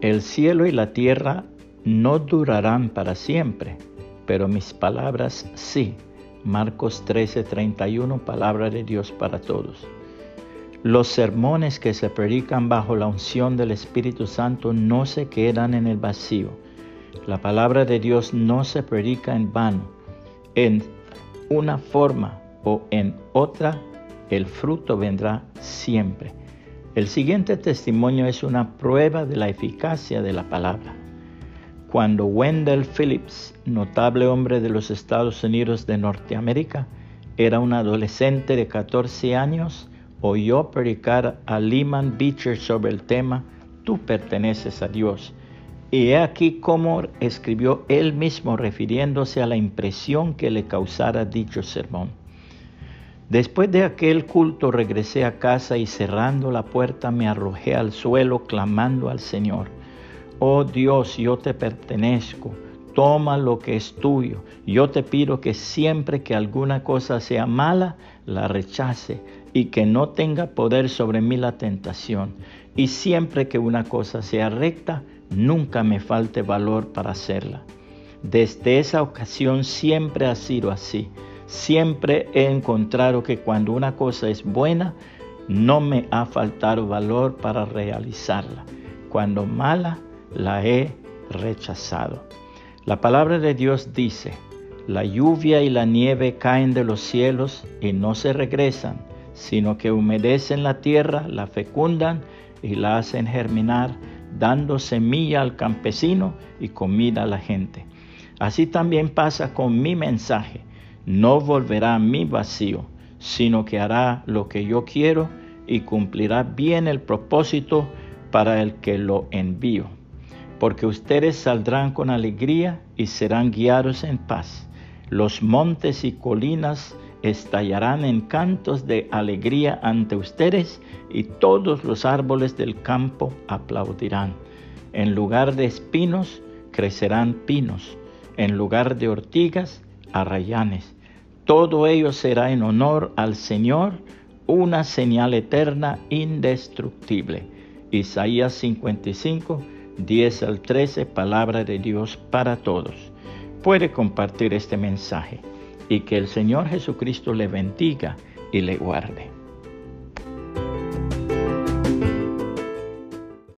El cielo y la tierra no durarán para siempre, pero mis palabras sí. Marcos 13:31, palabra de Dios para todos. Los sermones que se predican bajo la unción del Espíritu Santo no se quedan en el vacío. La palabra de Dios no se predica en vano. En una forma o en otra, el fruto vendrá siempre. El siguiente testimonio es una prueba de la eficacia de la palabra. Cuando Wendell Phillips, notable hombre de los Estados Unidos de Norteamérica, era un adolescente de 14 años, oyó predicar a Lehman Beecher sobre el tema Tú perteneces a Dios. Y he aquí cómo escribió él mismo refiriéndose a la impresión que le causara dicho sermón. Después de aquel culto regresé a casa y cerrando la puerta me arrojé al suelo clamando al Señor. Oh Dios, yo te pertenezco, toma lo que es tuyo. Yo te pido que siempre que alguna cosa sea mala, la rechace y que no tenga poder sobre mí la tentación. Y siempre que una cosa sea recta, nunca me falte valor para hacerla. Desde esa ocasión siempre ha sido así Siempre he encontrado que cuando una cosa es buena, no me ha faltado valor para realizarla. Cuando mala, la he rechazado. La palabra de Dios dice, la lluvia y la nieve caen de los cielos y no se regresan, sino que humedecen la tierra, la fecundan y la hacen germinar, dando semilla al campesino y comida a la gente. Así también pasa con mi mensaje no volverá a mí vacío, sino que hará lo que yo quiero y cumplirá bien el propósito para el que lo envío. Porque ustedes saldrán con alegría y serán guiados en paz. Los montes y colinas estallarán en cantos de alegría ante ustedes y todos los árboles del campo aplaudirán. En lugar de espinos crecerán pinos, en lugar de ortigas arrayanes. Todo ello será en honor al Señor, una señal eterna indestructible. Isaías 55, 10 al 13, palabra de Dios para todos. Puede compartir este mensaje y que el Señor Jesucristo le bendiga y le guarde.